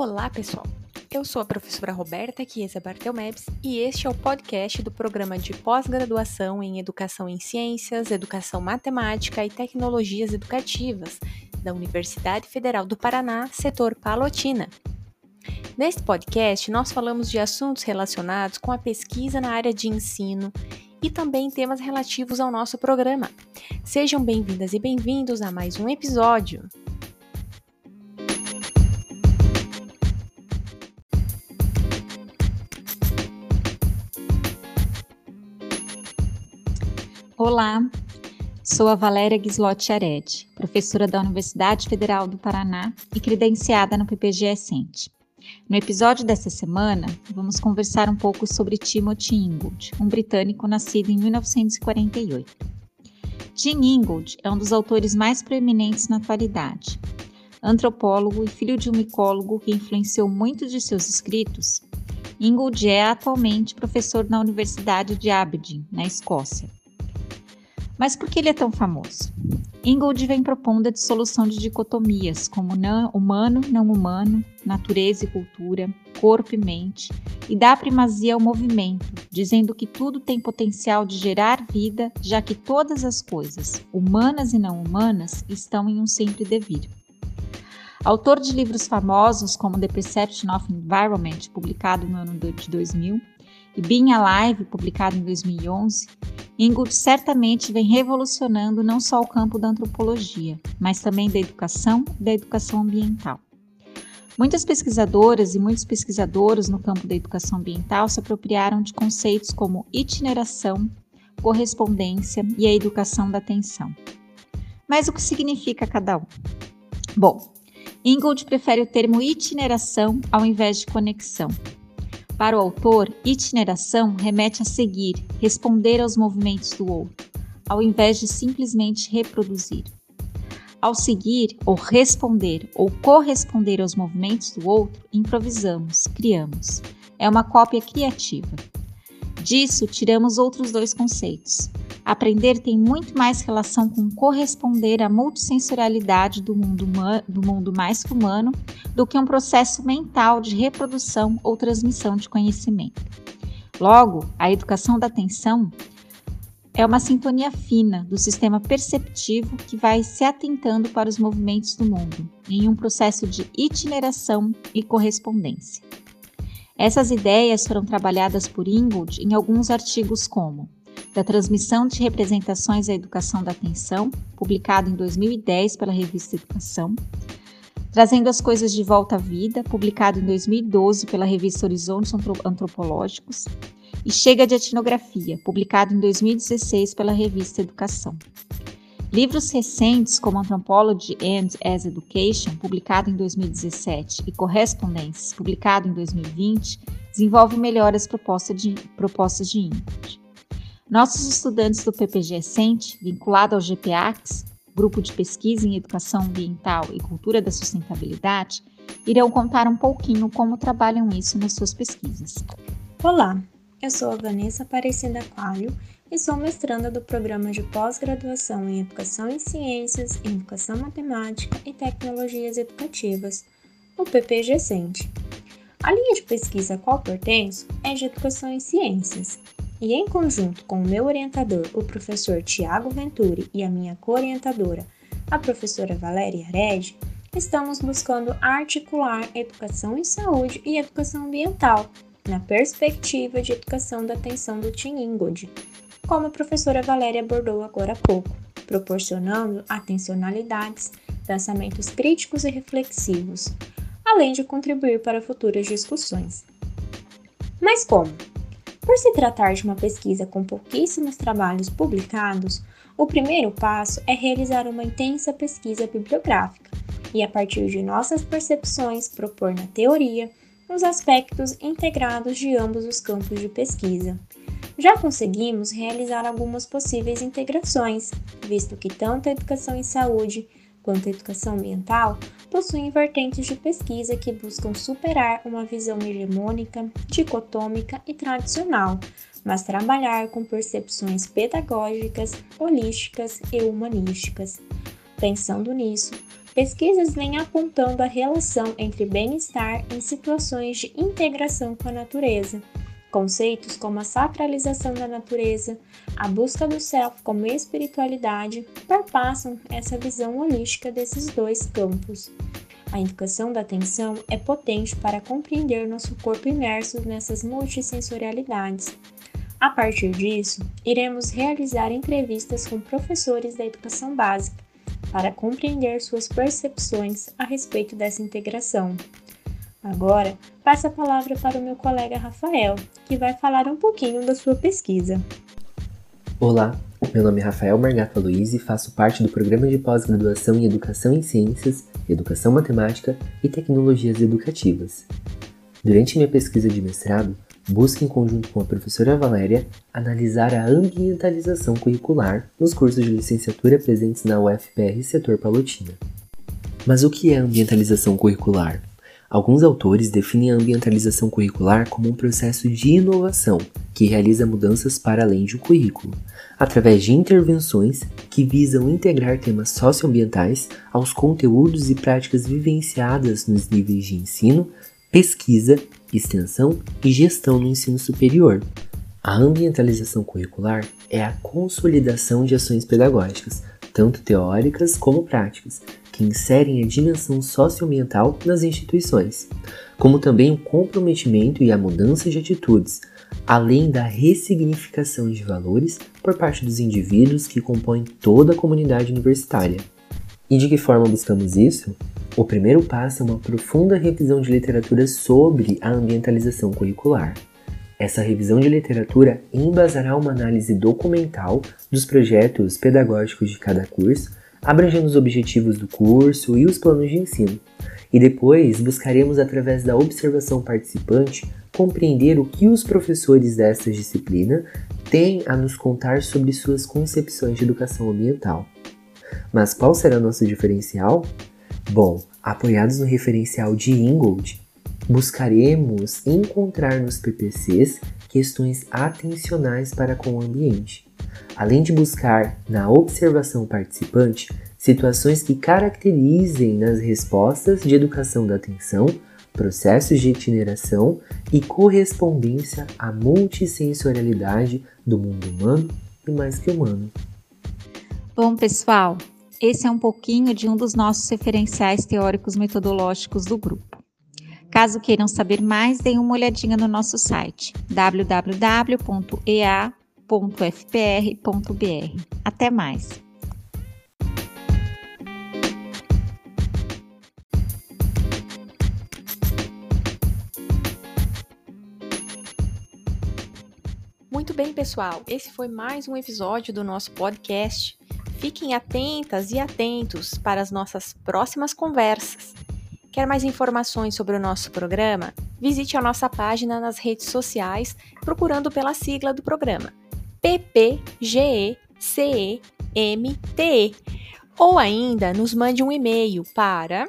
Olá, pessoal! Eu sou a professora Roberta Chiesa Bartelmebs e este é o podcast do programa de pós-graduação em Educação em Ciências, Educação Matemática e Tecnologias Educativas da Universidade Federal do Paraná, setor Palotina. Neste podcast, nós falamos de assuntos relacionados com a pesquisa na área de ensino e também temas relativos ao nosso programa. Sejam bem-vindas e bem-vindos a mais um episódio. Olá, sou a Valéria Gislotti Ared, professora da Universidade Federal do Paraná e credenciada no PPG Essente. No episódio dessa semana, vamos conversar um pouco sobre Timothy Ingold, um britânico nascido em 1948. Tim Ingold é um dos autores mais proeminentes na atualidade. Antropólogo e filho de um micólogo que influenciou muito de seus escritos, Ingold é atualmente professor na Universidade de Aberdeen, na Escócia. Mas por que ele é tão famoso? Ingold vem propondo a dissolução de dicotomias como não, humano, não humano, natureza e cultura, corpo e mente, e dá primazia ao movimento, dizendo que tudo tem potencial de gerar vida, já que todas as coisas, humanas e não humanas, estão em um sempre devir. Autor de livros famosos como The Perception of Environment, publicado no ano de 2000, e Being Alive, publicado em 2011, Ingold certamente vem revolucionando não só o campo da antropologia, mas também da educação e da educação ambiental. Muitas pesquisadoras e muitos pesquisadores no campo da educação ambiental se apropriaram de conceitos como itineração, correspondência e a educação da atenção. Mas o que significa cada um? Bom, Ingold prefere o termo itineração ao invés de conexão, para o autor, itineração remete a seguir, responder aos movimentos do outro, ao invés de simplesmente reproduzir. Ao seguir, ou responder, ou corresponder aos movimentos do outro, improvisamos, criamos. É uma cópia criativa. Disso, tiramos outros dois conceitos. Aprender tem muito mais relação com corresponder à multissensorialidade do mundo, do mundo mais que humano do que um processo mental de reprodução ou transmissão de conhecimento. Logo, a educação da atenção é uma sintonia fina do sistema perceptivo que vai se atentando para os movimentos do mundo, em um processo de itineração e correspondência. Essas ideias foram trabalhadas por Ingold em alguns artigos como da transmissão de representações à educação da atenção, publicado em 2010 pela revista Educação, Trazendo as Coisas de Volta à Vida, publicado em 2012 pela revista Horizontes Antropológicos, e Chega de Etnografia, publicado em 2016 pela revista Educação. Livros recentes como Anthropology and as Education, publicado em 2017, e Correspondências, publicado em 2020, desenvolvem melhor as propostas de, propostas de input. Nossos estudantes do PPG Sente, vinculado ao GPAX, Grupo de Pesquisa em Educação Ambiental e Cultura da Sustentabilidade, irão contar um pouquinho como trabalham isso nas suas pesquisas. Olá, eu sou a Vanessa Aparecida Coelho e sou mestranda do programa de pós-graduação em Educação em Ciências, Educação Matemática e Tecnologias Educativas, o PPG Sente. A linha de pesquisa a qual pertenço é de Educação em Ciências, e em conjunto com o meu orientador, o professor Tiago Venturi, e a minha co-orientadora, a professora Valéria Red, estamos buscando articular educação em saúde e educação ambiental na perspectiva de educação da atenção do Tim Ingold, como a professora Valéria abordou agora há pouco, proporcionando atencionalidades, pensamentos críticos e reflexivos, além de contribuir para futuras discussões. Mas como? Por se tratar de uma pesquisa com pouquíssimos trabalhos publicados, o primeiro passo é realizar uma intensa pesquisa bibliográfica e, a partir de nossas percepções, propor na teoria os aspectos integrados de ambos os campos de pesquisa. Já conseguimos realizar algumas possíveis integrações, visto que tanto a educação em saúde quanto a educação ambiental possuem vertentes de pesquisa que buscam superar uma visão hegemônica, dicotômica e tradicional, mas trabalhar com percepções pedagógicas, holísticas e humanísticas. Pensando nisso, pesquisas vêm apontando a relação entre bem-estar em situações de integração com a natureza. Conceitos como a sacralização da natureza, a busca do self como espiritualidade perpassam essa visão holística desses dois campos. A educação da atenção é potente para compreender nosso corpo imerso nessas multissensorialidades. A partir disso, iremos realizar entrevistas com professores da educação básica para compreender suas percepções a respeito dessa integração. Agora, passo a palavra para o meu colega Rafael, que vai falar um pouquinho da sua pesquisa. Olá, meu nome é Rafael Margata Luiz e faço parte do programa de pós-graduação em Educação em Ciências, Educação Matemática e Tecnologias Educativas. Durante minha pesquisa de mestrado, busco, em conjunto com a professora Valéria, analisar a ambientalização curricular nos cursos de licenciatura presentes na UFPR Setor Palotina. Mas o que é ambientalização curricular? Alguns autores definem a ambientalização curricular como um processo de inovação que realiza mudanças para além de um currículo, através de intervenções que visam integrar temas socioambientais aos conteúdos e práticas vivenciadas nos níveis de ensino, pesquisa, extensão e gestão no ensino superior. A ambientalização curricular é a consolidação de ações pedagógicas, tanto teóricas como práticas, que inserem a dimensão socioambiental nas instituições, como também o comprometimento e a mudança de atitudes, além da ressignificação de valores por parte dos indivíduos que compõem toda a comunidade universitária. E de que forma buscamos isso? O primeiro passo é uma profunda revisão de literatura sobre a ambientalização curricular. Essa revisão de literatura embasará uma análise documental dos projetos pedagógicos de cada curso, abrangendo os objetivos do curso e os planos de ensino. E depois buscaremos, através da observação participante, compreender o que os professores dessa disciplina têm a nos contar sobre suas concepções de educação ambiental. Mas qual será nosso diferencial? Bom, apoiados no referencial de Ingold, buscaremos encontrar nos PPCs questões atencionais para com o ambiente, além de buscar na observação participante situações que caracterizem nas respostas de educação da atenção processos de itineração e correspondência à multissensorialidade do mundo humano e mais que humano. Bom, pessoal, esse é um pouquinho de um dos nossos referenciais teóricos metodológicos do grupo. Caso queiram saber mais, deem uma olhadinha no nosso site www.ea.fpr.br. Até mais! Muito bem, pessoal. Esse foi mais um episódio do nosso podcast Fiquem atentas e atentos para as nossas próximas conversas. Quer mais informações sobre o nosso programa? Visite a nossa página nas redes sociais procurando pela sigla do programa PPGECEMTE ou ainda nos mande um e-mail para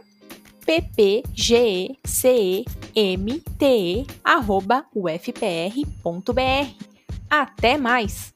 ppgecemte@ufpr.br. Até mais!